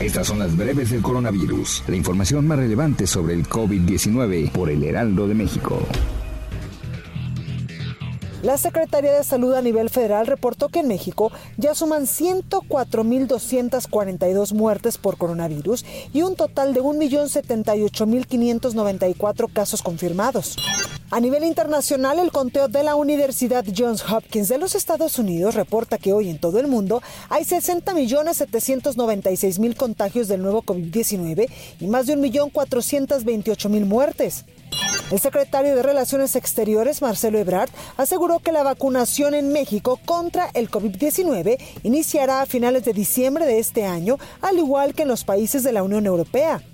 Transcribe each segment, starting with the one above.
Estas son las breves del coronavirus, la información más relevante sobre el COVID-19 por el Heraldo de México. La Secretaría de Salud a nivel federal reportó que en México ya suman 104.242 muertes por coronavirus y un total de 1.078.594 casos confirmados. A nivel internacional, el conteo de la Universidad Johns Hopkins de los Estados Unidos reporta que hoy en todo el mundo hay 60.796.000 contagios del nuevo COVID-19 y más de 1.428.000 muertes. El secretario de Relaciones Exteriores, Marcelo Ebrard, aseguró que la vacunación en México contra el COVID-19 iniciará a finales de diciembre de este año, al igual que en los países de la Unión Europea.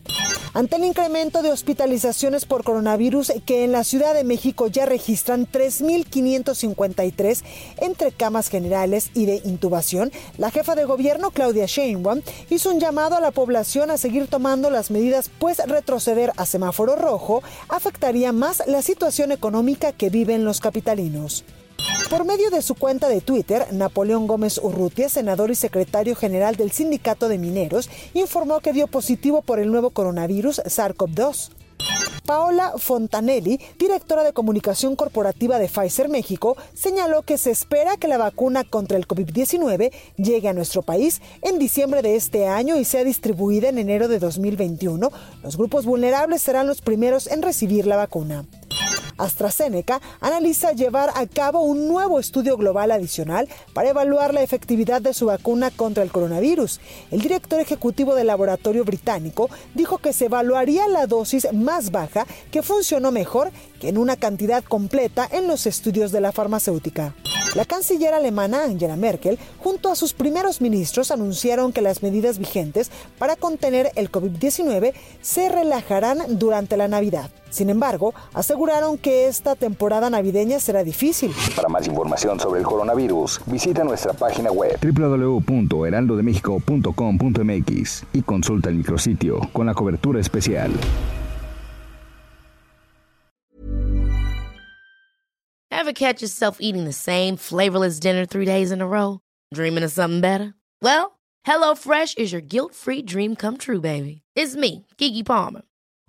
Ante el incremento de hospitalizaciones por coronavirus que en la Ciudad de México ya registran 3.553 entre camas generales y de intubación, la jefa de gobierno Claudia Sheinbaum hizo un llamado a la población a seguir tomando las medidas, pues retroceder a semáforo rojo afectaría más la situación económica que viven los capitalinos. Por medio de su cuenta de Twitter, Napoleón Gómez Urrutia, senador y secretario general del Sindicato de Mineros, informó que dio positivo por el nuevo coronavirus SARS-CoV-2. Paola Fontanelli, directora de comunicación corporativa de Pfizer México, señaló que se espera que la vacuna contra el COVID-19 llegue a nuestro país en diciembre de este año y sea distribuida en enero de 2021. Los grupos vulnerables serán los primeros en recibir la vacuna. AstraZeneca analiza llevar a cabo un nuevo estudio global adicional para evaluar la efectividad de su vacuna contra el coronavirus. El director ejecutivo del laboratorio británico dijo que se evaluaría la dosis más baja que funcionó mejor que en una cantidad completa en los estudios de la farmacéutica. La canciller alemana Angela Merkel, junto a sus primeros ministros, anunciaron que las medidas vigentes para contener el COVID-19 se relajarán durante la Navidad. Sin embargo, aseguraron que esta temporada navideña será difícil. Para más información sobre el coronavirus, visita nuestra página web www.heraldodemexico.com.mx y consulta el micrositio con la cobertura especial. Ever catch yourself eating the same flavorless dinner three days in a row? Dreaming of something better? Well, HelloFresh is your guilt-free dream come true, baby. It's me, Kiki Palmer.